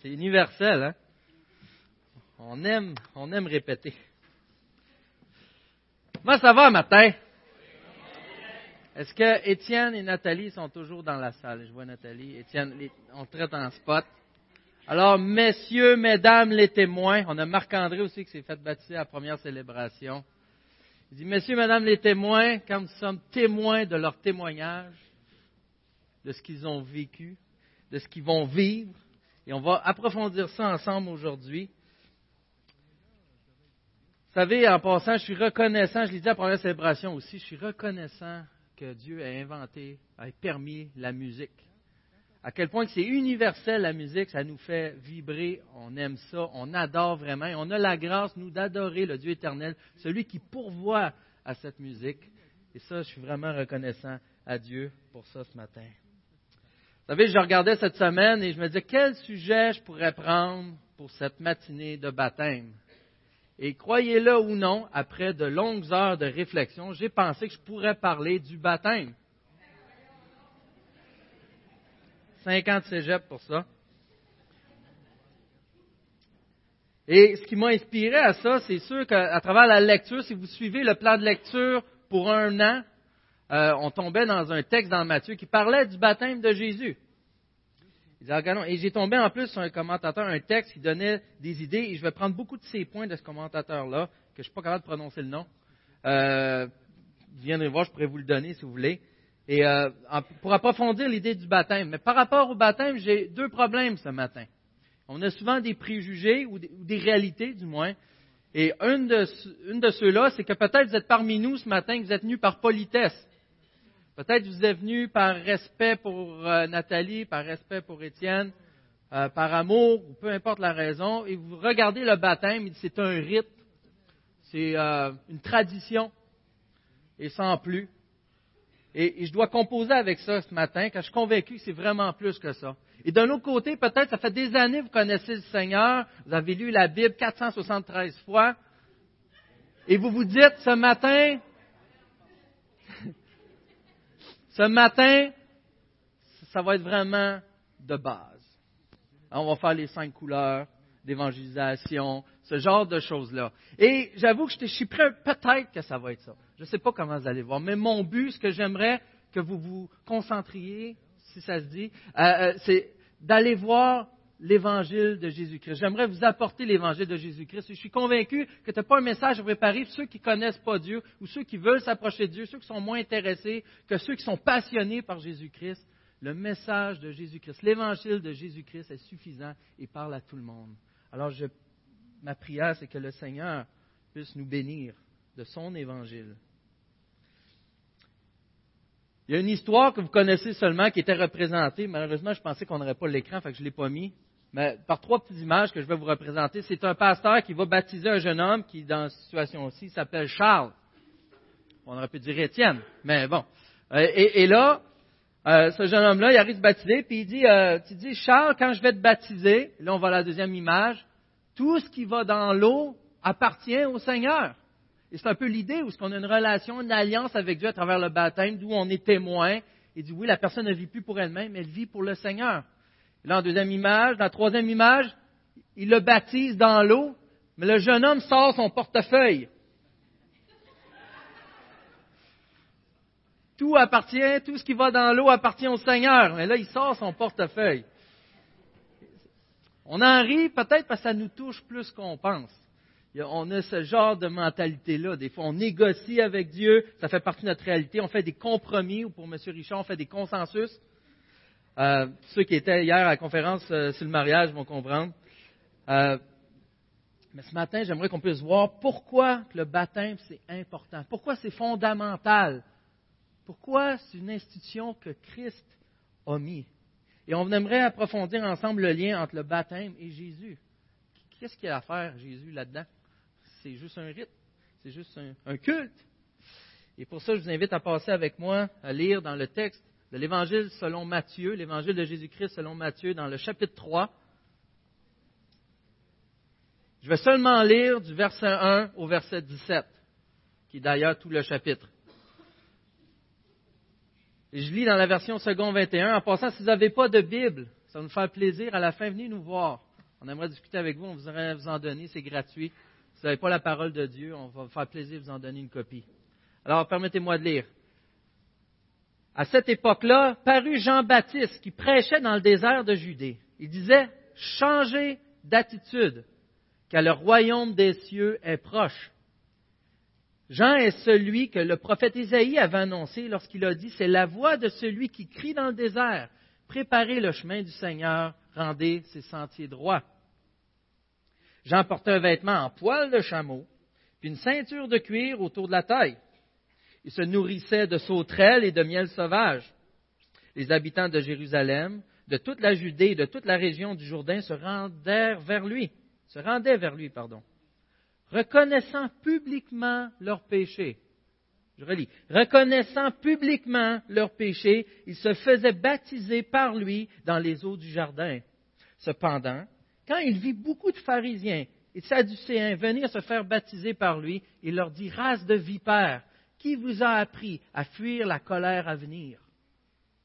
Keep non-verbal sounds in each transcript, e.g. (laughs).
C'est universel, hein? On aime, on aime répéter. Comment ça va matin? Est-ce que Étienne et Nathalie sont toujours dans la salle? Je vois Nathalie. Étienne, on traite en spot. Alors, messieurs, mesdames, les témoins, on a Marc-André aussi qui s'est fait baptiser à la première célébration. Il dit, messieurs, mesdames, les témoins, quand nous sommes témoins de leur témoignage, de ce qu'ils ont vécu, de ce qu'ils vont vivre, et on va approfondir ça ensemble aujourd'hui. Vous savez, en passant, je suis reconnaissant, je l'ai dit à la première célébration aussi, je suis reconnaissant que Dieu a inventé, a permis la musique. À quel point c'est universel la musique, ça nous fait vibrer, on aime ça, on adore vraiment, et on a la grâce, nous, d'adorer le Dieu éternel, celui qui pourvoit à cette musique. Et ça, je suis vraiment reconnaissant à Dieu pour ça ce matin. Vous savez, je regardais cette semaine et je me disais, quel sujet je pourrais prendre pour cette matinée de baptême? Et croyez-le ou non, après de longues heures de réflexion, j'ai pensé que je pourrais parler du baptême. 50 cégep pour ça. Et ce qui m'a inspiré à ça, c'est sûr qu'à travers la lecture, si vous suivez le plan de lecture pour un an, euh, on tombait dans un texte dans Matthieu qui parlait du baptême de Jésus. Et j'ai tombé en plus sur un commentateur, un texte qui donnait des idées, et je vais prendre beaucoup de ces points de ce commentateur-là, que je ne suis pas capable de prononcer le nom. Euh, vous viendrez voir, je pourrais vous le donner si vous voulez. Et euh, pour approfondir l'idée du baptême. Mais par rapport au baptême, j'ai deux problèmes ce matin. On a souvent des préjugés, ou des, réalités du moins. Et une de, ceux-là, c'est que peut-être vous êtes parmi nous ce matin, que vous êtes venus par politesse. Peut-être vous êtes venu par respect pour euh, Nathalie, par respect pour Étienne, euh, par amour, ou peu importe la raison, et vous regardez le baptême, c'est un rite, c'est euh, une tradition, et sans plus. Et, je dois composer avec ça ce matin, car je suis convaincu que c'est vraiment plus que ça. Et d'un autre côté, peut-être, ça fait des années que vous connaissez le Seigneur, vous avez lu la Bible 473 fois, et vous vous dites, ce matin, ce matin, ça va être vraiment de base. On va faire les cinq couleurs d'évangélisation, ce genre de choses-là. Et j'avoue que je suis prêt, peut-être que ça va être ça. Je ne sais pas comment vous allez voir, mais mon but, ce que j'aimerais que vous vous concentriez, si ça se dit, euh, euh, c'est d'aller voir l'évangile de Jésus-Christ. J'aimerais vous apporter l'évangile de Jésus-Christ. Je suis convaincu que tu n'as pas un message à préparer pour ceux qui ne connaissent pas Dieu ou ceux qui veulent s'approcher de Dieu, ceux qui sont moins intéressés que ceux qui sont passionnés par Jésus-Christ. Le message de Jésus-Christ, l'évangile de Jésus-Christ est suffisant et parle à tout le monde. Alors, ma prière, c'est que le Seigneur puisse nous bénir de son évangile. Il y a une histoire que vous connaissez seulement qui était représentée. Malheureusement, je pensais qu'on n'aurait pas l'écran, fait je ne l'ai pas mis mais par trois petites images que je vais vous représenter. C'est un pasteur qui va baptiser un jeune homme qui, dans cette situation-ci, s'appelle Charles. On aurait pu dire Étienne, mais bon. Euh, et, là, euh, ce jeune homme-là, il arrive de baptiser, puis il dit, euh, tu dis, Charles, quand je vais te baptiser, là on va à la deuxième image, tout ce qui va dans l'eau appartient au Seigneur. Et c'est un peu l'idée où est-ce qu'on a une relation, une alliance avec Dieu à travers le baptême, d'où on est témoin. Il dit, oui, la personne ne vit plus pour elle-même, elle vit pour le Seigneur. Là, en deuxième image, dans la troisième image, il le baptise dans l'eau, mais le jeune homme sort son portefeuille. Tout appartient, tout ce qui va dans l'eau appartient au Seigneur. Mais là, il sort son portefeuille. On en rit peut-être parce que ça nous touche plus qu'on pense. On a ce genre de mentalité-là. Des fois, on négocie avec Dieu, ça fait partie de notre réalité. On fait des compromis, ou pour M. Richard, on fait des consensus. Euh, ceux qui étaient hier à la conférence euh, sur le mariage vont comprendre. Euh, mais ce matin, j'aimerais qu'on puisse voir pourquoi le baptême, c'est important. Pourquoi c'est fondamental. Pourquoi c'est une institution que Christ a mis. Et on aimerait approfondir ensemble le lien entre le baptême et Jésus. Qu'est-ce qu'il y a à faire, Jésus, là-dedans? C'est juste un rite? C'est juste un culte? Et pour ça, je vous invite à passer avec moi à lire dans le texte de l'Évangile selon Matthieu, l'Évangile de Jésus-Christ selon Matthieu, dans le chapitre 3. Je vais seulement lire du verset 1 au verset 17, qui est d'ailleurs tout le chapitre. Je lis dans la version second 21. En passant, si vous n'avez pas de Bible, ça va nous faire plaisir. À la fin, venez nous voir. On aimerait discuter avec vous, on voudrait vous en donner, c'est gratuit. Si vous n'avez pas la parole de Dieu, on va vous faire plaisir de vous en donner une copie. Alors, permettez-moi de lire. À cette époque-là, parut Jean-Baptiste qui prêchait dans le désert de Judée. Il disait, changez d'attitude, car le royaume des cieux est proche. Jean est celui que le prophète Isaïe avait annoncé lorsqu'il a dit, c'est la voix de celui qui crie dans le désert, préparez le chemin du Seigneur, rendez ses sentiers droits. Jean portait un vêtement en poil de chameau, puis une ceinture de cuir autour de la taille. Il se nourrissait de sauterelles et de miel sauvage. Les habitants de Jérusalem, de toute la Judée et de toute la région du Jourdain se rendèrent vers lui, se rendaient vers lui, pardon, reconnaissant publiquement leurs péchés. Je relis. Reconnaissant publiquement leurs péchés, ils se faisaient baptiser par lui dans les eaux du jardin. Cependant, quand il vit beaucoup de pharisiens et de sadducéens venir se faire baptiser par lui, il leur dit, race de vipères, qui vous a appris à fuir la colère à venir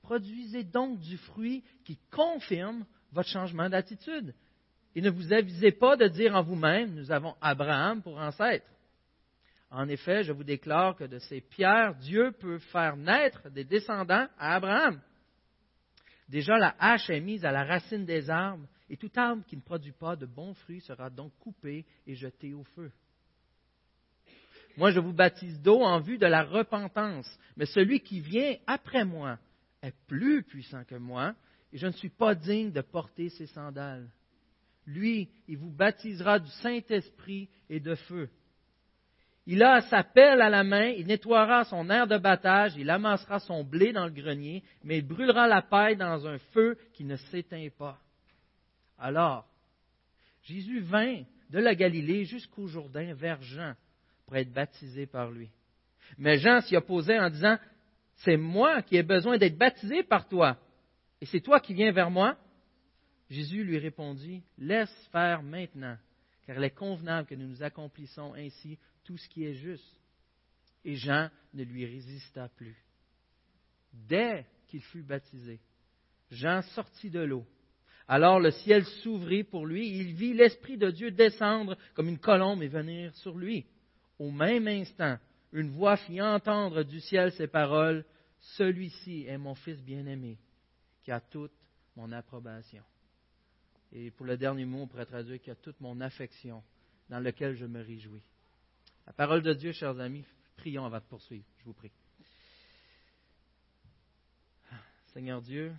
Produisez donc du fruit qui confirme votre changement d'attitude. Et ne vous avisez pas de dire en vous-même, nous avons Abraham pour ancêtre. En effet, je vous déclare que de ces pierres, Dieu peut faire naître des descendants à Abraham. Déjà, la hache est mise à la racine des arbres, et tout arbre qui ne produit pas de bons fruits sera donc coupé et jeté au feu. Moi, je vous baptise d'eau en vue de la repentance, mais celui qui vient après moi est plus puissant que moi, et je ne suis pas digne de porter ses sandales. Lui, il vous baptisera du Saint-Esprit et de feu. Il a sa pelle à la main, il nettoiera son air de battage, il amassera son blé dans le grenier, mais il brûlera la paille dans un feu qui ne s'éteint pas. Alors, Jésus vint de la Galilée jusqu'au Jourdain vers Jean pour être baptisé par lui. Mais Jean s'y opposait en disant, C'est moi qui ai besoin d'être baptisé par toi, et c'est toi qui viens vers moi? Jésus lui répondit, Laisse faire maintenant, car il est convenable que nous nous accomplissions ainsi tout ce qui est juste. Et Jean ne lui résista plus. Dès qu'il fut baptisé, Jean sortit de l'eau. Alors le ciel s'ouvrit pour lui, et il vit l'Esprit de Dieu descendre comme une colombe et venir sur lui. Au même instant, une voix fit entendre du ciel ces paroles, Celui-ci est mon Fils bien-aimé, qui a toute mon approbation. Et pour le dernier mot, on pourrait traduire qui a toute mon affection, dans lequel je me réjouis. La parole de Dieu, chers amis, prions avant de poursuivre, je vous prie. Seigneur Dieu,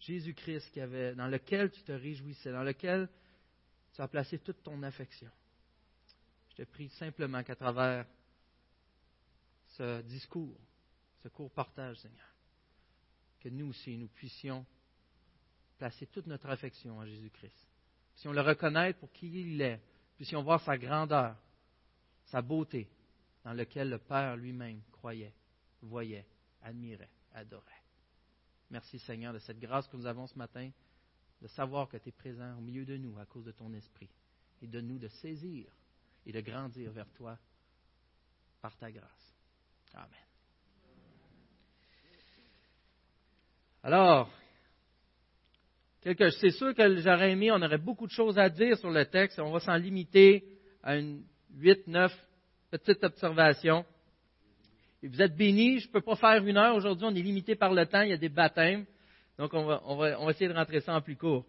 Jésus-Christ dans lequel tu te réjouissais, dans lequel tu as placé toute ton affection. Je te prie simplement qu'à travers ce discours, ce court partage, Seigneur, que nous aussi, nous puissions placer toute notre affection en Jésus-Christ. Puissions le reconnaître pour qui il est, puissions voir sa grandeur, sa beauté, dans lequel le Père lui-même croyait, voyait, admirait, adorait. Merci Seigneur de cette grâce que nous avons ce matin, de savoir que tu es présent au milieu de nous à cause de ton esprit, et de nous de saisir et de grandir vers toi par ta grâce. Amen. Alors, c'est sûr que j'aurais aimé, on aurait beaucoup de choses à dire sur le texte, on va s'en limiter à une 8, 9 petites observations. Et vous êtes bénis, je ne peux pas faire une heure aujourd'hui, on est limité par le temps, il y a des baptêmes, donc on va, on va essayer de rentrer ça en plus court.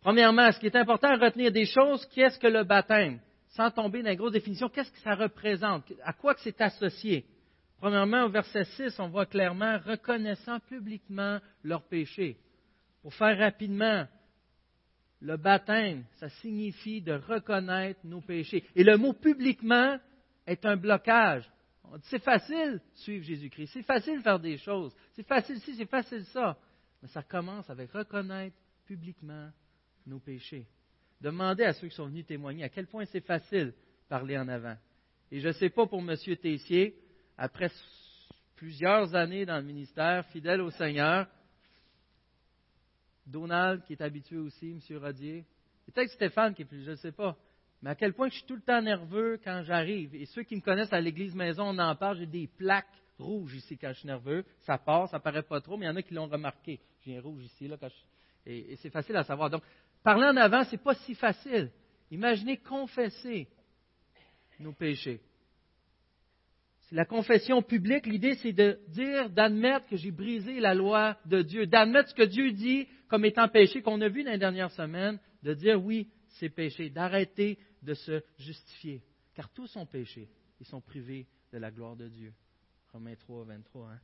Premièrement, ce qui est important à retenir des choses, qu'est-ce que le baptême? Sans tomber dans les grosses définitions, qu'est-ce que ça représente? À quoi que c'est associé? Premièrement, au verset 6, on voit clairement reconnaissant publiquement leurs péchés. Pour faire rapidement, le baptême, ça signifie de reconnaître nos péchés. Et le mot publiquement est un blocage. C'est facile suivre Jésus-Christ, c'est facile faire des choses, c'est facile ci, c'est facile ça. Mais ça commence avec reconnaître publiquement nos péchés. Demandez à ceux qui sont venus témoigner à quel point c'est facile parler en avant. Et je ne sais pas pour M. Tessier, après plusieurs années dans le ministère, fidèle au Seigneur, Donald qui est habitué aussi, M. Rodier, peut-être Stéphane qui est plus, je ne sais pas, mais à quel point je suis tout le temps nerveux quand j'arrive. Et ceux qui me connaissent à l'église maison, on en parle, j'ai des plaques rouges ici quand je suis nerveux. Ça passe, ça paraît pas trop, mais il y en a qui l'ont remarqué. J'ai un rouge ici, là, quand je Et, c'est facile à savoir. Donc, parler en avant, ce n'est pas si facile. Imaginez confesser nos péchés. C'est la confession publique. L'idée, c'est de dire, d'admettre que j'ai brisé la loi de Dieu, d'admettre ce que Dieu dit comme étant péché, qu'on a vu dans les dernières semaines, de dire oui, c'est péché, d'arrêter de se justifier. Car tous sont péchés. Ils sont privés de la gloire de Dieu. Romains 3, 23. Hein.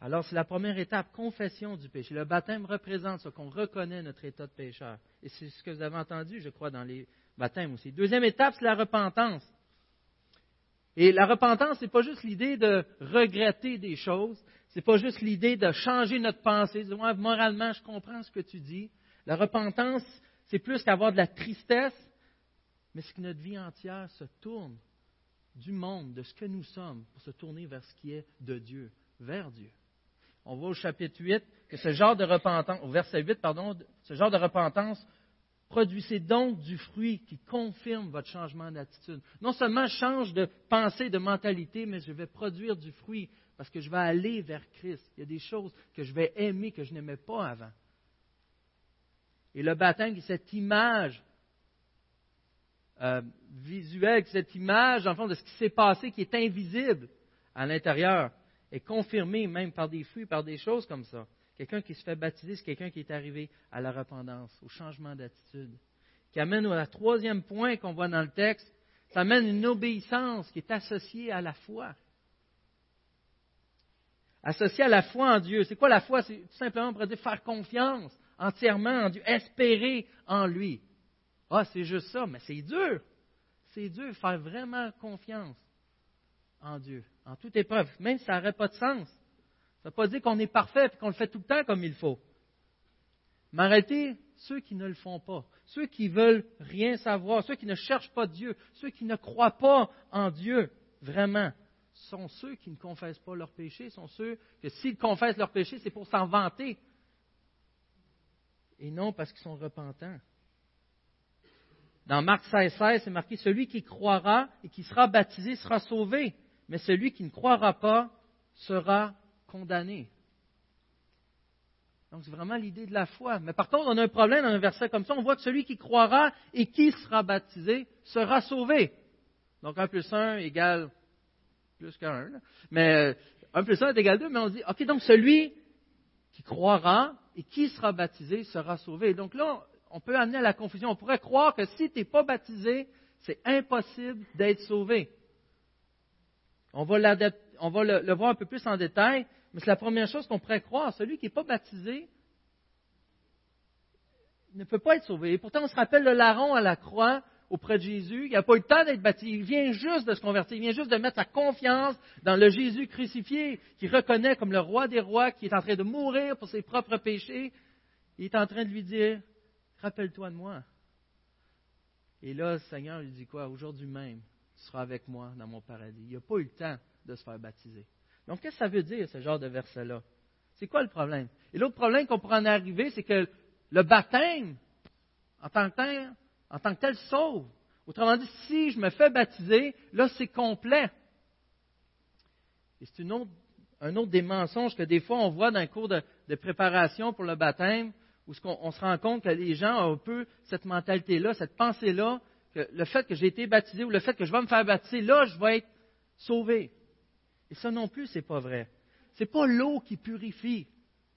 Alors, c'est la première étape, confession du péché. Le baptême représente ce qu'on reconnaît notre état de pécheur. Et c'est ce que vous avez entendu, je crois, dans les baptêmes aussi. Deuxième étape, c'est la repentance. Et la repentance, ce n'est pas juste l'idée de regretter des choses, ce n'est pas juste l'idée de changer notre pensée, de moi, moralement, je comprends ce que tu dis. La repentance, c'est plus qu'avoir de la tristesse, mais c'est que notre vie entière se tourne du monde, de ce que nous sommes, pour se tourner vers ce qui est de Dieu, vers Dieu. On voit au chapitre 8 que ce genre de repentance, au verset 8, pardon, ce genre de repentance produisez donc du fruit qui confirme votre changement d'attitude. Non seulement change de pensée, de mentalité, mais je vais produire du fruit parce que je vais aller vers Christ. Il y a des choses que je vais aimer que je n'aimais pas avant. Et le baptême, c'est cette image euh, visuelle, cette image, en fond, de ce qui s'est passé, qui est invisible à l'intérieur, est confirmée même par des fruits, par des choses comme ça. Quelqu'un qui se fait baptiser, c'est quelqu'un qui est arrivé à la repentance, au changement d'attitude. Qui amène au troisième point qu'on voit dans le texte, ça amène une obéissance qui est associée à la foi. Associée à la foi en Dieu. C'est quoi la foi? C'est tout simplement pour dire faire confiance entièrement en Dieu, espérer en lui. Ah, c'est juste ça, mais c'est dur. C'est dur, faire vraiment confiance en Dieu, en toute épreuve, même si ça n'aurait pas de sens. Ça ne veut pas dire qu'on est parfait et qu'on le fait tout le temps comme il faut. Mais arrêtez ceux qui ne le font pas, ceux qui veulent rien savoir, ceux qui ne cherchent pas Dieu, ceux qui ne croient pas en Dieu, vraiment, sont ceux qui ne confessent pas leurs péchés, sont ceux que s'ils confessent leurs péchés, c'est pour s'en vanter, et non parce qu'ils sont repentants. Dans Marc 16, 16, c'est marqué Celui qui croira et qui sera baptisé sera sauvé, mais celui qui ne croira pas sera condamné. Donc c'est vraiment l'idée de la foi. Mais par contre, on a un problème dans un verset comme ça. On voit que celui qui croira et qui sera baptisé sera sauvé. Donc 1 plus 1 égale plus qu'un. Mais 1 euh, plus 1 est égal 2, mais on dit, OK, donc celui qui croira et qui sera baptisé sera sauvé. Donc là, on peut amener à la confusion. On pourrait croire que si tu n'es pas baptisé, c'est impossible d'être sauvé. On va, le, voir un peu plus en détail, mais c'est la première chose qu'on pourrait croire. Celui qui n'est pas baptisé ne peut pas être sauvé. Et pourtant, on se rappelle le larron à la croix auprès de Jésus. Il n'a pas eu le temps d'être baptisé. Il vient juste de se convertir. Il vient juste de mettre sa confiance dans le Jésus crucifié, qui reconnaît comme le roi des rois, qui est en train de mourir pour ses propres péchés. Il est en train de lui dire, rappelle-toi de moi. Et là, le Seigneur lui dit quoi? Aujourd'hui même, tu seras avec moi dans mon paradis. Il n'a pas eu le temps de se faire baptiser. Donc, qu'est-ce que ça veut dire, ce genre de verset-là? C'est quoi le problème? Et l'autre problème qu'on pourrait en arriver, c'est que le baptême, en tant que tel, en tant que tel, sauve. Autrement dit, si je me fais baptiser, là, c'est complet. Et c'est un autre des mensonges que des fois on voit dans le cours de, de préparation pour le baptême, où on, se rend compte que les gens ont un peu cette mentalité-là, cette pensée-là, le fait que j'ai été baptisé ou le fait que je vais me faire baptiser, là, je vais être sauvé. Et ça non plus, ce n'est pas vrai. Ce n'est pas l'eau qui purifie,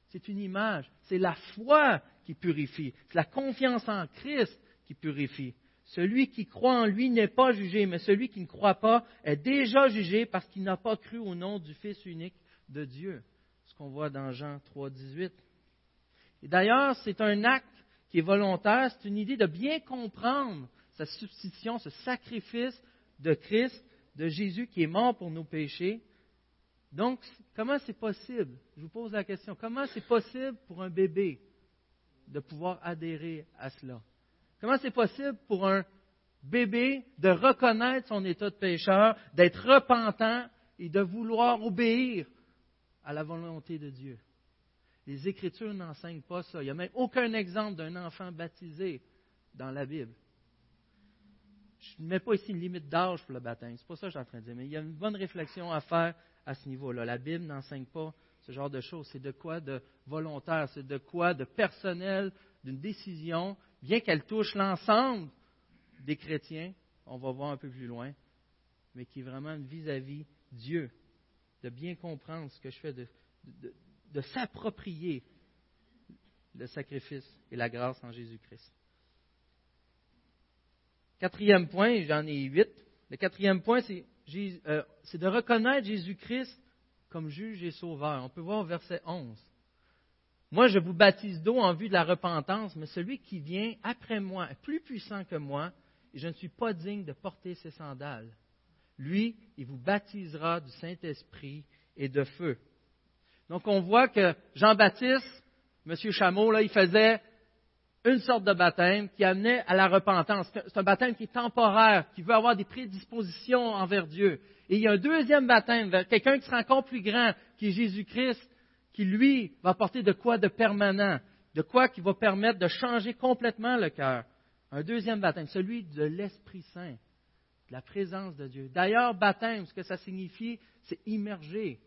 c'est une image. C'est la foi qui purifie. C'est la confiance en Christ qui purifie. Celui qui croit en lui n'est pas jugé, mais celui qui ne croit pas est déjà jugé parce qu'il n'a pas cru au nom du Fils unique de Dieu. Ce qu'on voit dans Jean 3, 18. Et d'ailleurs, c'est un acte qui est volontaire, c'est une idée de bien comprendre sa substitution, ce sacrifice de Christ, de Jésus qui est mort pour nos péchés. Donc, comment c'est possible Je vous pose la question, comment c'est possible pour un bébé de pouvoir adhérer à cela? Comment c'est possible pour un bébé de reconnaître son état de pécheur, d'être repentant et de vouloir obéir à la volonté de Dieu? Les Écritures n'enseignent pas ça. Il n'y a même aucun exemple d'un enfant baptisé dans la Bible. Je ne mets pas ici une limite d'âge pour le baptême. Ce n'est pas ça que je suis en train de dire. Mais il y a une bonne réflexion à faire à ce niveau-là. La Bible n'enseigne pas ce genre de choses. C'est de quoi de volontaire, c'est de quoi de personnel, d'une décision, bien qu'elle touche l'ensemble des chrétiens, on va voir un peu plus loin, mais qui est vraiment vis-à-vis Dieu, de bien comprendre ce que je fais, de s'approprier le sacrifice et la grâce en Jésus-Christ. Quatrième point, j'en ai huit. Le quatrième point, euh, c'est de reconnaître Jésus-Christ comme juge et sauveur. On peut voir au verset 11. Moi, je vous baptise d'eau en vue de la repentance, mais celui qui vient après moi est plus puissant que moi, et je ne suis pas digne de porter ses sandales. Lui, il vous baptisera du Saint-Esprit et de feu. Donc, on voit que Jean-Baptiste, M. Chameau, là, il faisait une sorte de baptême qui amenait à la repentance. C'est un baptême qui est temporaire, qui veut avoir des prédispositions envers Dieu. Et il y a un deuxième baptême, quelqu'un qui sera encore plus grand, qui est Jésus-Christ, qui lui va apporter de quoi de permanent, de quoi qui va permettre de changer complètement le cœur. Un deuxième baptême, celui de l'Esprit Saint, de la présence de Dieu. D'ailleurs, baptême, ce que ça signifie, c'est immerger.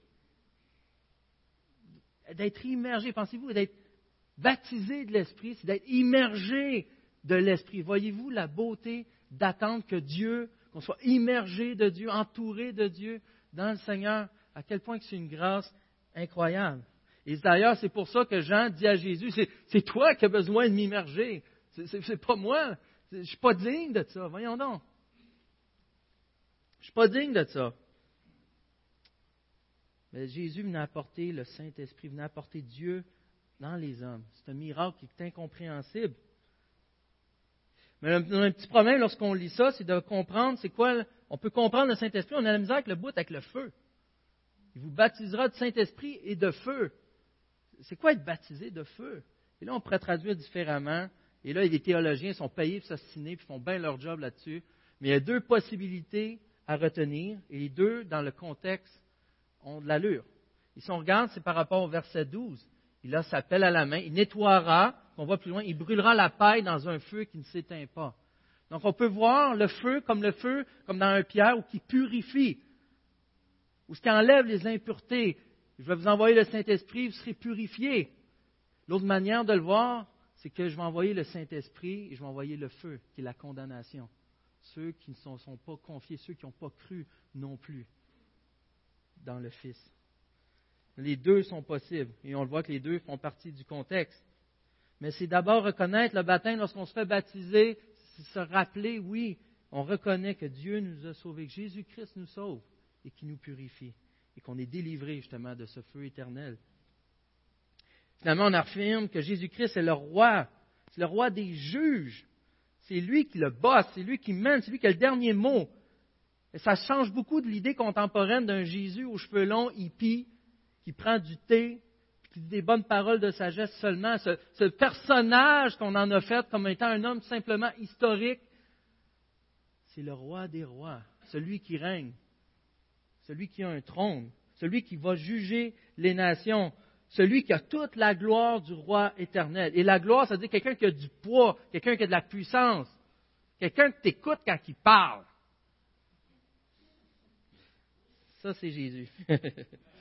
D'être immergé, pensez-vous, d'être baptisé de l'Esprit, c'est d'être immergé de l'Esprit. Voyez-vous la beauté d'attendre que Dieu, qu'on soit immergé de Dieu, entouré de Dieu dans le Seigneur, à quel point c'est une grâce incroyable. Et d'ailleurs, c'est pour ça que Jean dit à Jésus, c'est toi qui as besoin de m'immerger. C'est pas moi. Je ne suis pas digne de ça. Voyons donc. Je ne suis pas digne de ça. Mais Jésus venait apporter le Saint-Esprit, venait apporter Dieu dans les hommes. C'est un miracle qui est incompréhensible. Mais un, un petit problème lorsqu'on lit ça, c'est de comprendre c'est quoi. On peut comprendre le Saint-Esprit, on a la misère avec le bout, avec le feu. Il vous baptisera de Saint-Esprit et de feu. C'est quoi être baptisé de feu? Et là, on pourrait traduire différemment. Et là, les théologiens sont payés pour s'assiner, puis font bien leur job là-dessus. Mais il y a deux possibilités à retenir, et les deux, dans le contexte, ont de l'allure. Et si on regarde, c'est par rapport au verset 12. Il a sa pelle à la main, il nettoiera, on voit plus loin, il brûlera la paille dans un feu qui ne s'éteint pas. Donc on peut voir le feu comme le feu, comme dans un pierre, ou qui purifie, ou ce qui enlève les impuretés. Je vais vous envoyer le Saint-Esprit, vous serez purifiés. L'autre manière de le voir, c'est que je vais envoyer le Saint-Esprit et je vais envoyer le feu, qui est la condamnation. Ceux qui ne sont, sont pas confiés, ceux qui n'ont pas cru non plus dans le Fils. Les deux sont possibles et on le voit que les deux font partie du contexte. Mais c'est d'abord reconnaître le baptême lorsqu'on se fait baptiser, se rappeler, oui, on reconnaît que Dieu nous a sauvés, que Jésus-Christ nous sauve et qui nous purifie et qu'on est délivré justement de ce feu éternel. Finalement, on affirme que Jésus-Christ est le roi, c'est le roi des juges. C'est lui qui le bosse, c'est lui qui mène, c'est lui qui a le dernier mot. Et ça change beaucoup de l'idée contemporaine d'un Jésus aux cheveux longs, hippie, qui prend du thé, qui dit des bonnes paroles de sagesse seulement, ce, personnage qu'on en a fait comme étant un homme simplement historique, c'est le roi des rois, celui qui règne, celui qui a un trône, celui qui va juger les nations, celui qui a toute la gloire du roi éternel. Et la gloire, ça veut dire quelqu'un qui a du poids, quelqu'un qui a de la puissance, quelqu'un qui t'écoute quand il parle. Ça, c'est Jésus. (laughs)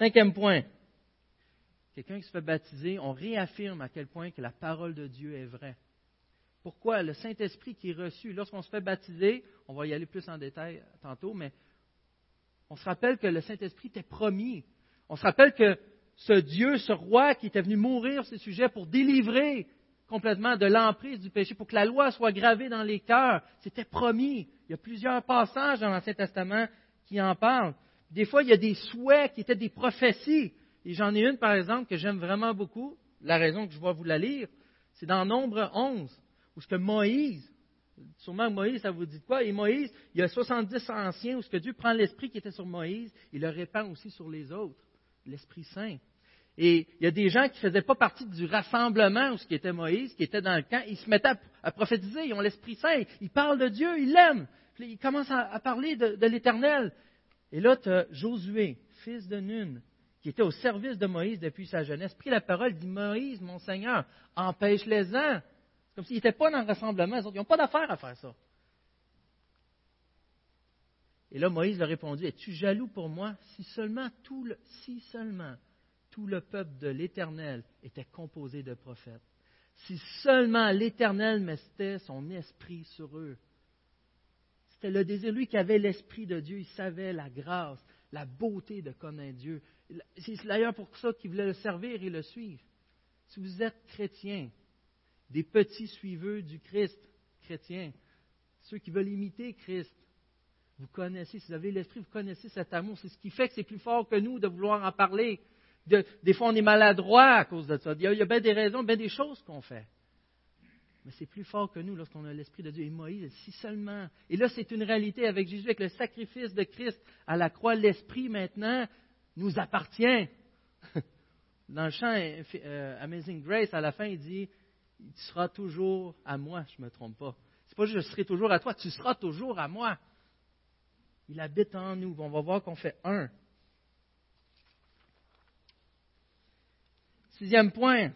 Cinquième point. Quelqu'un qui se fait baptiser, on réaffirme à quel point que la parole de Dieu est vraie. Pourquoi? Le Saint-Esprit qui est reçu, lorsqu'on se fait baptiser, on va y aller plus en détail tantôt, mais on se rappelle que le Saint-Esprit était promis. On se rappelle que ce Dieu, ce roi qui était venu mourir sur ce sujet pour délivrer complètement de l'emprise du péché, pour que la loi soit gravée dans les cœurs, c'était promis. Il y a plusieurs passages dans l'Ancien Testament qui en parlent. Des fois, il y a des souhaits qui étaient des prophéties. Et j'en ai une, par exemple, que j'aime vraiment beaucoup. La raison que je vais vous la lire, c'est dans Nombre 11, où ce que Moïse, sûrement Moïse, ça vous dit quoi? Et Moïse, il y a 70 anciens où ce que Dieu prend l'esprit qui était sur Moïse, il le répand aussi sur les autres, l'Esprit Saint. Et il y a des gens qui ne faisaient pas partie du rassemblement où ce qui était Moïse, qui était dans le camp, ils se mettaient à, prophétiser, ils ont l'Esprit Saint, ils parlent de Dieu, ils l'aiment. Ils commencent à, parler de l'Éternel. Et là, Josué, fils de Nun, qui était au service de Moïse depuis sa jeunesse, pris la parole, dit Moïse, mon Seigneur, empêche-les-en. C'est comme s'ils n'étaient pas dans le rassemblement. Ils n'ont pas d'affaire à faire ça. Et là, Moïse leur a répondu, Es-tu jaloux pour moi? Si seulement tout le, si seulement tout le peuple de l'Éternel était composé de prophètes, si seulement l'Éternel mettait son esprit sur eux. C'était le désir, lui qui avait l'esprit de Dieu, il savait la grâce, la beauté de connaître Dieu. C'est d'ailleurs pour ça qu'il voulait le servir et le suivre. Si vous êtes chrétien, des petits suiveurs du Christ, chrétien, ceux qui veulent imiter Christ, vous connaissez, si vous avez l'esprit, vous connaissez cet amour. C'est ce qui fait que c'est plus fort que nous de vouloir en parler. des fois, on est maladroit à cause de ça. Il y a, il y a bien des raisons, bien des choses qu'on fait. C'est plus fort que nous lorsqu'on a l'Esprit de Dieu. Et Moïse, si seulement. Et là, c'est une réalité avec Jésus, avec le sacrifice de Christ à la croix. L'Esprit, maintenant, nous appartient. (laughs) Dans le chant euh, Amazing Grace, à la fin, il dit Tu seras toujours à moi, je ne me trompe pas. C'est pas juste je serai toujours à toi, tu seras toujours à moi. Il habite en nous. On va voir qu'on fait un. Sixième point,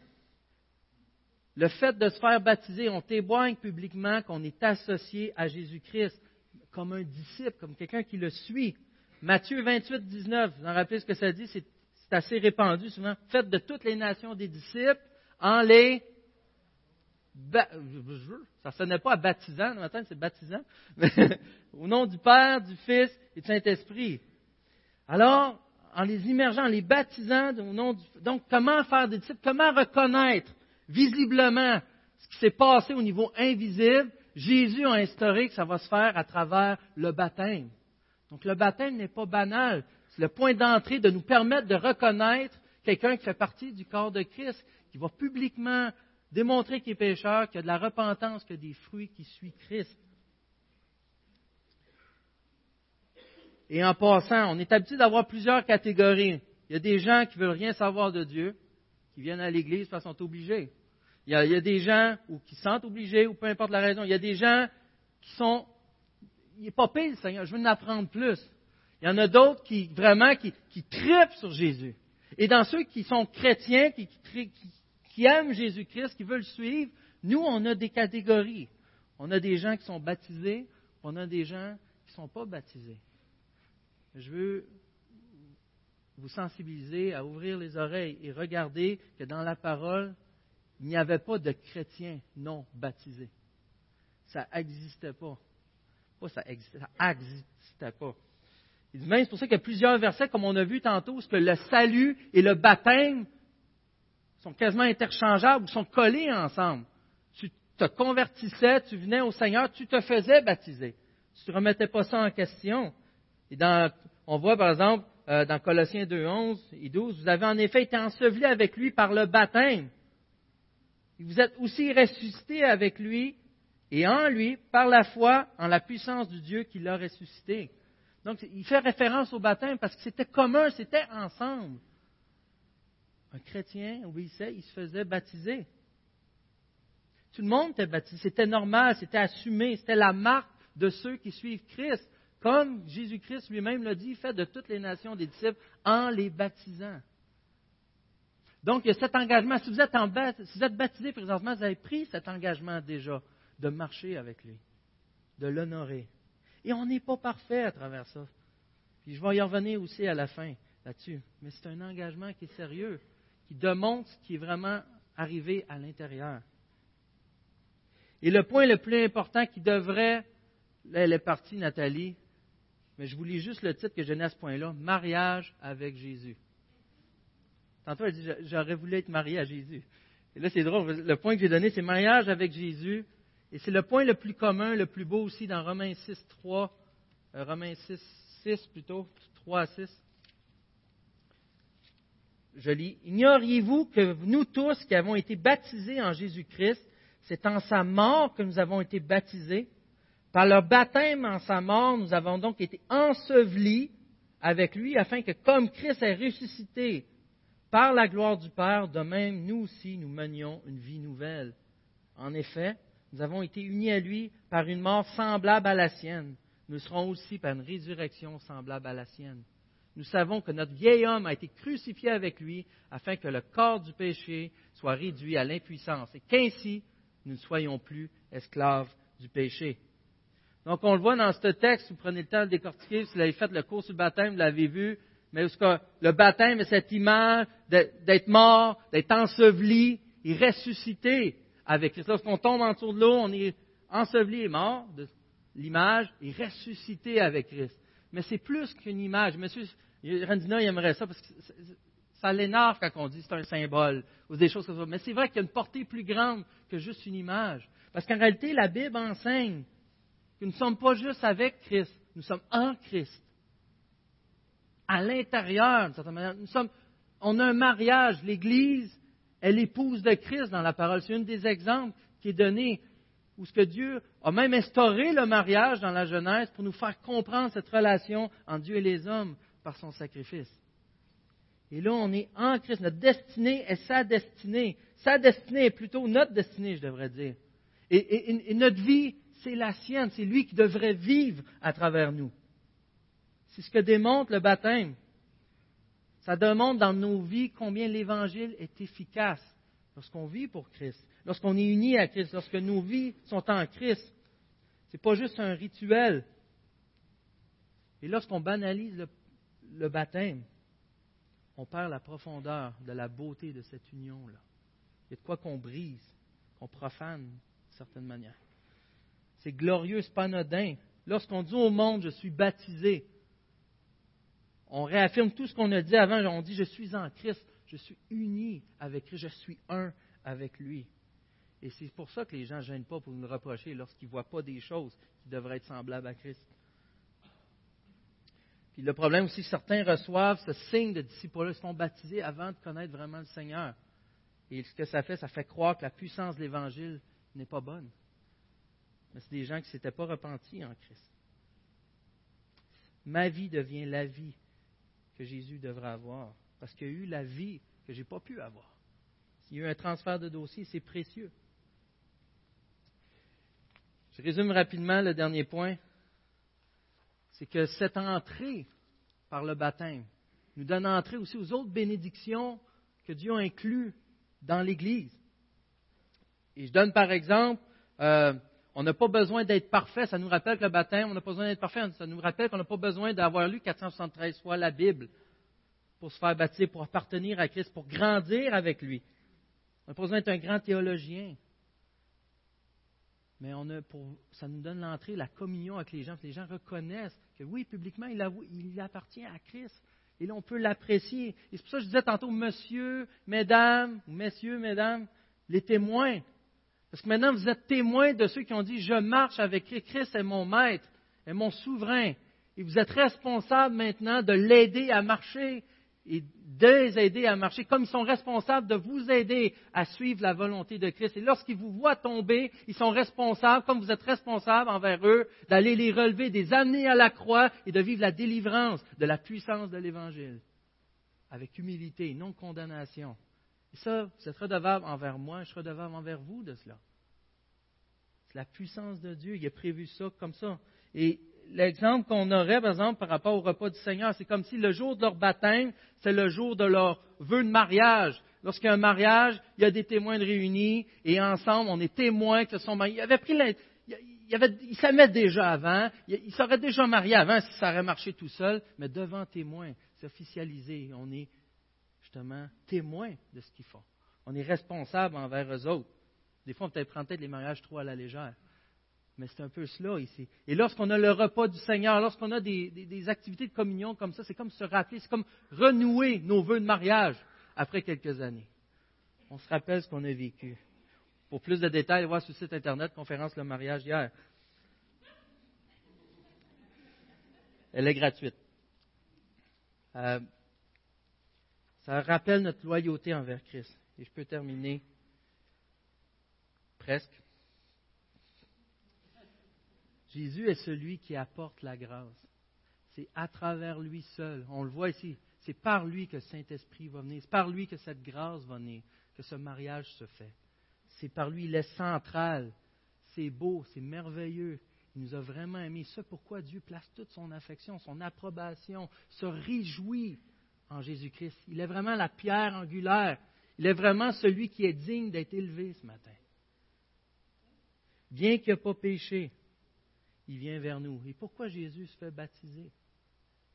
le fait de se faire baptiser, on témoigne publiquement qu'on est associé à Jésus-Christ comme un disciple, comme quelqu'un qui le suit. Matthieu 28, 19, vous en rappelez ce que ça dit, c'est assez répandu souvent. Faites de toutes les nations des disciples en les ça ne sonnait pas à baptisant, matin c'est baptisant, (laughs) au nom du Père, du Fils et du Saint-Esprit. Alors, en les immergeant, en les baptisant au nom du... Donc, comment faire des disciples? Comment reconnaître visiblement ce qui s'est passé au niveau invisible? Jésus a instauré que ça va se faire à travers le baptême. Donc, le baptême n'est pas banal. C'est le point d'entrée de nous permettre de reconnaître quelqu'un qui fait partie du corps de Christ, qui va publiquement démontrer qu'il est pécheur, qu'il y a de la repentance, qu'il y a des fruits qui suivent Christ. Et en passant, on est habitué d'avoir plusieurs catégories. Il y a des gens qui veulent rien savoir de Dieu, qui viennent à l'Église parce sont obligés. Il y, a, des gens ou qui sentent obligés, ou peu importe la raison. Il y a des gens qui sont, il n'est pas pire, Seigneur, je veux en apprendre plus. Il y en a d'autres qui vraiment qui, qui tripent sur Jésus. Et dans ceux qui sont chrétiens, qui, qui, aiment Jésus-Christ, qui veulent suivre, nous, on a des catégories. On a des gens qui sont baptisés, on a des gens qui ne sont pas baptisés. Je veux vous sensibiliser à ouvrir les oreilles et regarder que dans la parole, il n'y avait pas de chrétiens non baptisés. Ça n'existait pas. Pas ça n'existait pas. Même c'est pour ça qu'il y a plusieurs versets, comme on a vu tantôt, où que le salut et le baptême sont quasiment interchangeables sont collés ensemble. Tu te convertissais, tu venais au Seigneur, tu te faisais baptiser. Tu ne remettais pas ça en question. Et dans, on voit par exemple euh, dans Colossiens 2, 11 et 12, vous avez en effet été ensevelis avec lui par le baptême. vous êtes aussi ressuscité avec lui et en lui par la foi en la puissance du Dieu qui l'a ressuscité. Donc, il fait référence au baptême parce que c'était commun, c'était ensemble un chrétien obéissait, il se faisait baptiser. Tout le monde était baptisé, c'était normal, c'était assumé, c'était la marque de ceux qui suivent Christ. Comme Jésus-Christ lui-même l'a dit, fait de toutes les nations des disciples en les baptisant. Donc, il y a cet engagement. Si vous êtes, en, si êtes baptisé présentement, vous avez pris cet engagement déjà de marcher avec lui, de l'honorer. Et on n'est pas parfait à travers ça. Puis je vais y revenir aussi à la fin là-dessus. Mais c'est un engagement qui est sérieux qui démontre ce qui est vraiment arrivé à l'intérieur. Et le point le plus important qui devrait, là elle est partie Nathalie, mais je vous lis juste le titre que j'ai à ce point-là, Mariage avec Jésus. Tantôt elle dit, j'aurais voulu être marié à Jésus. Et là c'est drôle, le point que j'ai donné c'est mariage avec Jésus, et c'est le point le plus commun, le plus beau aussi dans Romains 6, 3, euh, Romains 6, 6 plutôt, 3 à 6 je lis, Ignoriez-vous que nous tous qui avons été baptisés en Jésus-Christ, c'est en sa mort que nous avons été baptisés. Par le baptême en sa mort, nous avons donc été ensevelis avec lui, afin que comme Christ est ressuscité par la gloire du Père, de même nous aussi nous menions une vie nouvelle. En effet, nous avons été unis à lui par une mort semblable à la sienne. Nous serons aussi par une résurrection semblable à la sienne nous savons que notre vieil homme a été crucifié avec lui afin que le corps du péché soit réduit à l'impuissance et qu'ainsi nous ne soyons plus esclaves du péché. Donc, on le voit dans ce texte, vous prenez le temps de décortiquer, si vous avez fait le cours sur le baptême, vous l'avez vu, mais le baptême est cette image d'être mort, d'être enseveli et ressuscité avec Christ. Lorsqu'on tombe en dessous de l'eau, on est enseveli et mort de l'image et ressuscité avec Christ. Mais c'est plus qu'une image. Monsieur Randina, il aimerait ça parce que ça l'énerve quand on dit c'est un symbole ou des choses comme ça. Mais c'est vrai qu'il y a une portée plus grande que juste une image. Parce qu'en réalité, la Bible enseigne que nous ne sommes pas juste avec Christ, nous sommes en Christ à l'intérieur, d'une certaine manière. Nous sommes, on a un mariage. L'Église est l'épouse de Christ dans la parole. C'est un des exemples qui est donné où ce que Dieu a même instauré le mariage dans la Genèse pour nous faire comprendre cette relation entre Dieu et les hommes par son sacrifice. Et là, on est en Christ. Notre destinée est sa destinée. Sa destinée est plutôt notre destinée, je devrais dire. Et notre vie, c'est la sienne. C'est lui qui devrait vivre à travers nous. C'est ce que démontre le baptême. Ça démontre dans nos vies combien l'Évangile est efficace lorsqu'on vit pour Christ, lorsqu'on est uni à Christ, lorsque nos vies sont en Christ. Ce n'est pas juste un rituel. Et lorsqu'on banalise le, le, baptême, on perd la profondeur de la beauté de cette union-là. Il y a de quoi qu'on brise, qu'on profane d'une certaine manière. C'est glorieux, c'est pas. Lorsqu'on dit au monde, je suis baptisé, on réaffirme tout ce qu'on a dit avant. On dit, je suis en Christ, je suis uni avec Christ, je suis un avec lui. Et c'est pour ça que les gens ne gênent pas pour nous reprocher lorsqu'ils ne voient pas des choses qui devraient être semblables à Christ. Puis le problème aussi, certains reçoivent ce signe de disciples, ils se font baptiser avant de connaître vraiment le Seigneur. Et ce que ça fait, ça fait croire que la puissance de l'Évangile n'est pas bonne. Mais c'est des gens qui ne s'étaient pas repentis en Christ. Ma vie devient la vie que Jésus devrait avoir, parce qu'il y a eu la vie que je n'ai pas pu avoir. S'il y a eu un transfert de dossier, c'est précieux. Je résume rapidement le dernier point. C'est que cette entrée par le baptême nous donne entrée aussi aux autres bénédictions que Dieu a inclus dans l'Église. Et je donne par exemple, euh, on n'a pas besoin d'être parfait. Ça nous rappelle que le baptême, on n'a pas besoin d'être parfait. Ça nous rappelle qu'on n'a pas besoin d'avoir lu 473 fois la Bible pour se faire baptiser, pour appartenir à Christ, pour grandir avec lui. On n'a pas besoin d'être un grand théologien. Mais on a ça nous donne l'entrée, la communion avec les gens. Les gens reconnaissent que oui, publiquement, il, il appartient à Christ. Et là, on peut l'apprécier. Et c'est pour ça que je disais tantôt, monsieur, mesdames, messieurs, mesdames, les témoins. Parce que maintenant, vous êtes témoins de ceux qui ont dit, je marche avec Christ, Christ est mon maître, est mon souverain. Et vous êtes responsables maintenant de l'aider à marcher et de les aider à marcher, comme ils sont responsables de vous aider à suivre la volonté de Christ. Et lorsqu'ils vous voient tomber, ils sont responsables, comme vous êtes responsables envers eux, d'aller les relever, des amener à la croix et de vivre la délivrance de la puissance de l'Évangile. Avec humilité, non condamnation. Et ça, vous êtes redevable envers moi, je suis redevable envers vous de cela. C'est la puissance de Dieu, il a prévu ça comme ça. Et l'exemple qu'on aurait, par exemple, par rapport au repas du Seigneur, c'est comme si le jour de leur baptême, c'est le jour de leur vœu de mariage. Lorsqu'il y a un mariage, il y a des témoins de réunis, et ensemble, on est témoins que son mari. Il avait pris il, avait, il s'aimait déjà avant, il, serait déjà marié avant si ça aurait marché tout seul, mais devant témoins, c'est officialisé. On est justement témoins de ce qu'ils font. On est responsable envers eux autres. Des fois, on peut-être prendre peut-être les mariages trop à la légère. Mais c'est un peu cela ici. Et lorsqu'on a le repas du Seigneur, lorsqu'on a des, activités de communion comme ça, c'est comme se rappeler, c'est comme renouer nos vœux de mariage après quelques années. On se rappelle ce qu'on a vécu. Pour plus de détails, voir sur le site internet Conférence le mariage hier. Elle est gratuite. Euh, ça rappelle notre loyauté envers Christ. Et je peux terminer presque Jésus est celui qui apporte la grâce. C'est à travers lui seul. On le voit ici. C'est par lui que le Saint-Esprit va venir. C'est par lui que cette grâce va venir, que ce mariage se fait. C'est par lui, il est central. C'est beau, c'est merveilleux. Il nous a vraiment aimés. C'est pourquoi Dieu place toute son affection, son approbation, se réjouit en Jésus-Christ. Il est vraiment la pierre angulaire. Il est vraiment celui qui est digne d'être élevé ce matin. Bien qu'il n'ait pas péché, il vient vers nous. Et pourquoi Jésus se fait baptiser?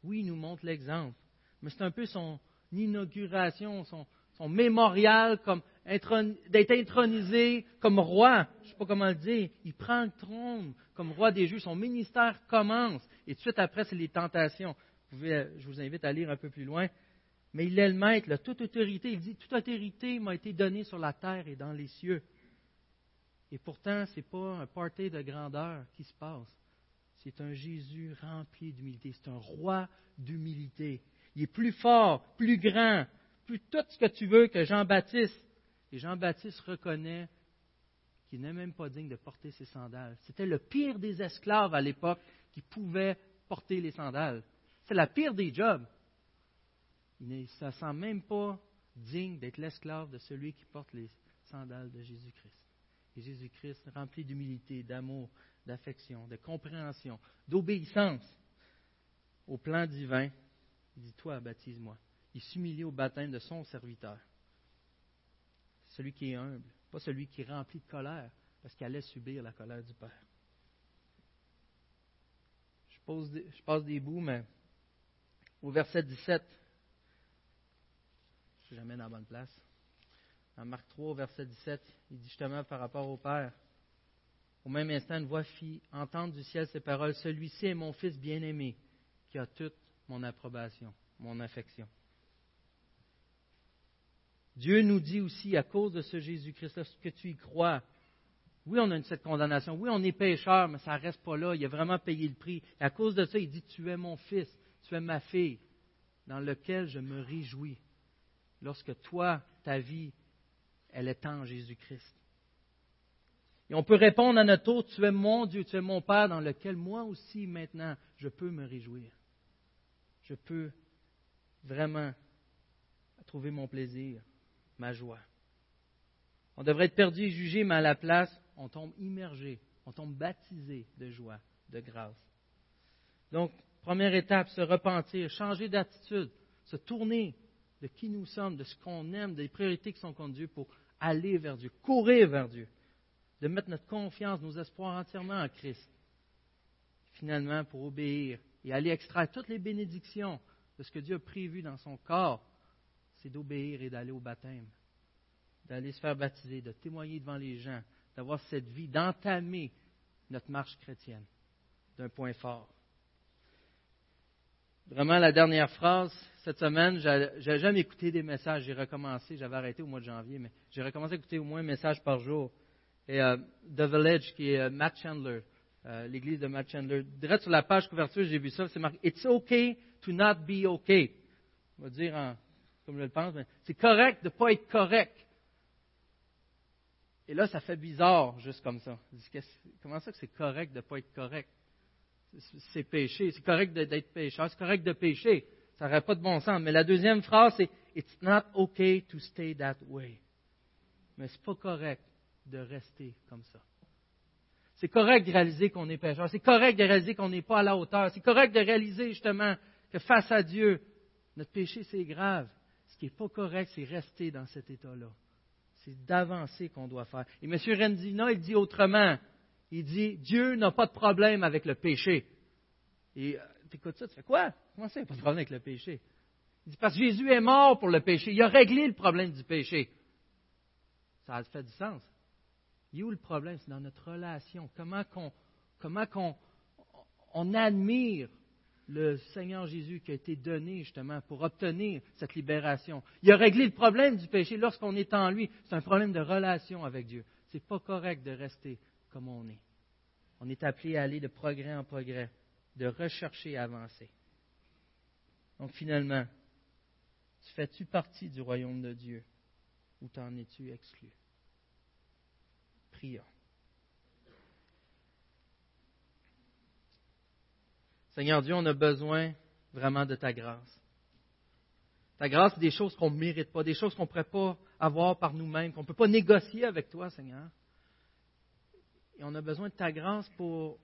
Oui, il nous montre l'exemple, mais c'est un peu son inauguration, son, mémorial comme d'être intronisé comme roi. Je ne sais pas comment le dire. Il prend le trône comme roi des Juifs. Son ministère commence. Et tout de suite après, c'est les tentations. Je vous invite à lire un peu plus loin. Mais il est le maître, toute autorité. Il dit Toute autorité m'a été donnée sur la terre et dans les cieux. Et pourtant, ce n'est pas un party de grandeur qui se passe. C'est un Jésus rempli d'humilité. C'est un roi d'humilité. Il est plus fort, plus grand, plus tout ce que tu veux que Jean-Baptiste. Et Jean-Baptiste reconnaît qu'il n'est même pas digne de porter ses sandales. C'était le pire des esclaves à l'époque qui pouvait porter les sandales. C'est la pire des jobs. Il ne se sent même pas digne d'être l'esclave de celui qui porte les sandales de Jésus-Christ. Et Jésus-Christ, rempli d'humilité, d'amour, d'affection, de compréhension, d'obéissance au plan divin, il dit Toi, baptise-moi. Il s'humilie au baptême de son serviteur. Celui qui est humble, pas celui qui est rempli de colère, parce qu'il allait subir la colère du Père. Je, je passe des bouts, mais au verset 17, je suis jamais dans la bonne place. En Marc 3, verset 17, il dit justement par rapport au Père. Au même instant, une voix fit entendre du ciel ces paroles Celui-ci est mon Fils bien-aimé, qui a toute mon approbation, mon affection. Dieu nous dit aussi, à cause de ce Jésus-Christ, lorsque tu y crois, oui, on a une cette condamnation, oui, on est pécheur, mais ça ne reste pas là, il a vraiment payé le prix. Et à cause de ça, il dit, tu es mon fils, tu es ma fille, dans lequel je me réjouis, lorsque toi, ta vie, elle est en Jésus-Christ. Et on peut répondre à notre tour, tu es mon Dieu, tu es mon Père, dans lequel moi aussi maintenant, je peux me réjouir. Je peux vraiment trouver mon plaisir, ma joie. On devrait être perdu et jugé, mais à la place, on tombe immergé, on tombe baptisé de joie, de grâce. Donc, première étape, se repentir, changer d'attitude, se tourner de qui nous sommes, de ce qu'on aime, des priorités qui sont contre Dieu pour aller vers Dieu, courir vers Dieu de mettre notre confiance, nos espoirs entièrement en Christ. Finalement, pour obéir et aller extraire toutes les bénédictions de ce que Dieu a prévu dans son corps, c'est d'obéir et d'aller au baptême, d'aller se faire baptiser, de témoigner devant les gens, d'avoir cette vie, d'entamer notre marche chrétienne d'un point fort. Vraiment, la dernière phrase, cette semaine, j'ai jamais écouté des messages, j'ai recommencé, j'avais arrêté au mois de janvier, mais j'ai recommencé à écouter au moins un message par jour et euh, The Village, qui est euh, Matt Chandler, euh, l'église de Matt Chandler. Direct sur la page couverture, j'ai vu ça, c'est marqué It's okay to not be okay. On va dire comme je le pense, mais c'est correct de ne pas être correct. Et là, ça fait bizarre, juste comme ça. Comment ça que c'est correct de ne pas être correct? C'est péché. C'est correct d'être pécheur. C'est correct de pécher. Ça n'aurait pas de bon sens. Mais la deuxième phrase, c'est It's not okay to stay that way. Mais c'est pas correct de rester comme ça. C'est correct de réaliser qu'on est pécheur. C'est correct de réaliser qu'on n'est pas à la hauteur. C'est correct de réaliser justement que face à Dieu, notre péché, c'est grave. Ce qui n'est pas correct, c'est rester dans cet état-là. C'est d'avancer qu'on doit faire. Et M. Rendina, il dit autrement. Il dit, Dieu n'a pas de problème avec le péché. Et euh, tu écoutes ça, tu fais quoi? Comment ça, il n'y a pas de problème avec le péché? Il dit, parce que Jésus est mort pour le péché. Il a réglé le problème du péché. Ça a fait du sens. Il où le problème? C'est dans notre relation. Comment qu'on comment qu'on on admire le Seigneur Jésus qui a été donné justement pour obtenir cette libération. Il a réglé le problème du péché lorsqu'on est en lui. C'est un problème de relation avec Dieu. Ce n'est pas correct de rester comme on est. On est appelé à aller de progrès en progrès, de rechercher et avancer. Donc finalement, fais-tu partie du royaume de Dieu ou t'en es-tu exclu? Seigneur Dieu, on a besoin vraiment de ta grâce. Ta grâce, c'est des choses qu'on ne mérite pas, des choses qu'on ne pourrait pas avoir par nous-mêmes, qu'on ne peut pas négocier avec toi, Seigneur. Et on a besoin de ta grâce pour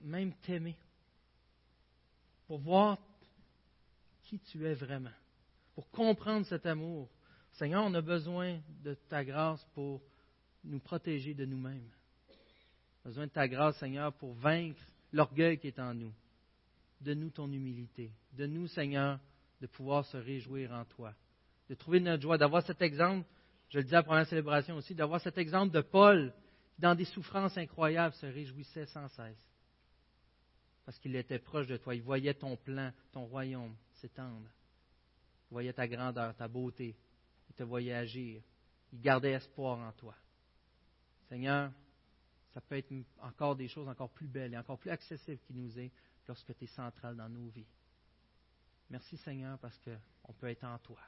même t'aimer, pour voir qui tu es vraiment, pour comprendre cet amour. Seigneur, on a besoin de ta grâce pour nous protéger de nous-mêmes. besoin de ta grâce, Seigneur, pour vaincre l'orgueil qui est en nous. Donne-nous ton humilité. Donne-nous, Seigneur, de pouvoir se réjouir en toi, de trouver notre joie, d'avoir cet exemple, je le disais à la première célébration aussi, d'avoir cet exemple de Paul dans des souffrances incroyables, se réjouissait sans cesse. Parce qu'il était proche de toi. Il voyait ton plan, ton royaume s'étendre. Il voyait ta grandeur, ta beauté. Il te voyait agir. Il gardait espoir en toi. Seigneur, ça peut être encore des choses encore plus belles et encore plus accessibles qui nous est lorsque tu es central dans nos vies. Merci Seigneur parce qu'on peut être en toi.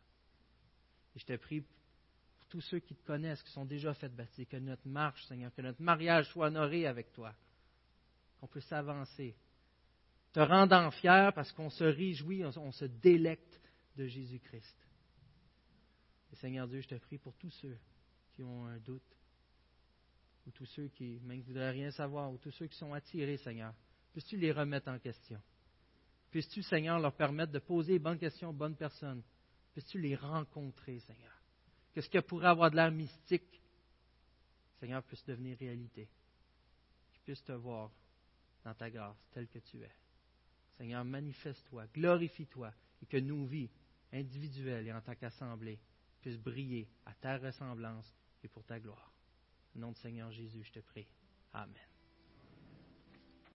Et je te prie tous ceux qui te connaissent, qui sont déjà faits baptiser, que notre marche, Seigneur, que notre mariage soit honoré avec toi, qu'on puisse avancer, te rendant fier parce qu'on se réjouit, on se délecte de Jésus-Christ. Et Seigneur Dieu, je te prie pour tous ceux qui ont un doute, ou tous ceux qui même ne voudraient rien savoir, ou tous ceux qui sont attirés, Seigneur. Puisses-tu les remettre en question? Puisses-tu, Seigneur, leur permettre de poser les bonnes questions aux bonnes personnes? Puisses-tu les rencontrer, Seigneur? Que ce qui pourrait avoir de l'air mystique, Seigneur, puisse devenir réalité. Qu'ils puissent te voir dans ta grâce, telle que tu es. Seigneur, manifeste-toi, glorifie-toi, et que nos vies individuelles et en tant qu'assemblée puissent briller à ta ressemblance et pour ta gloire. Au nom du Seigneur Jésus, je te prie. Amen.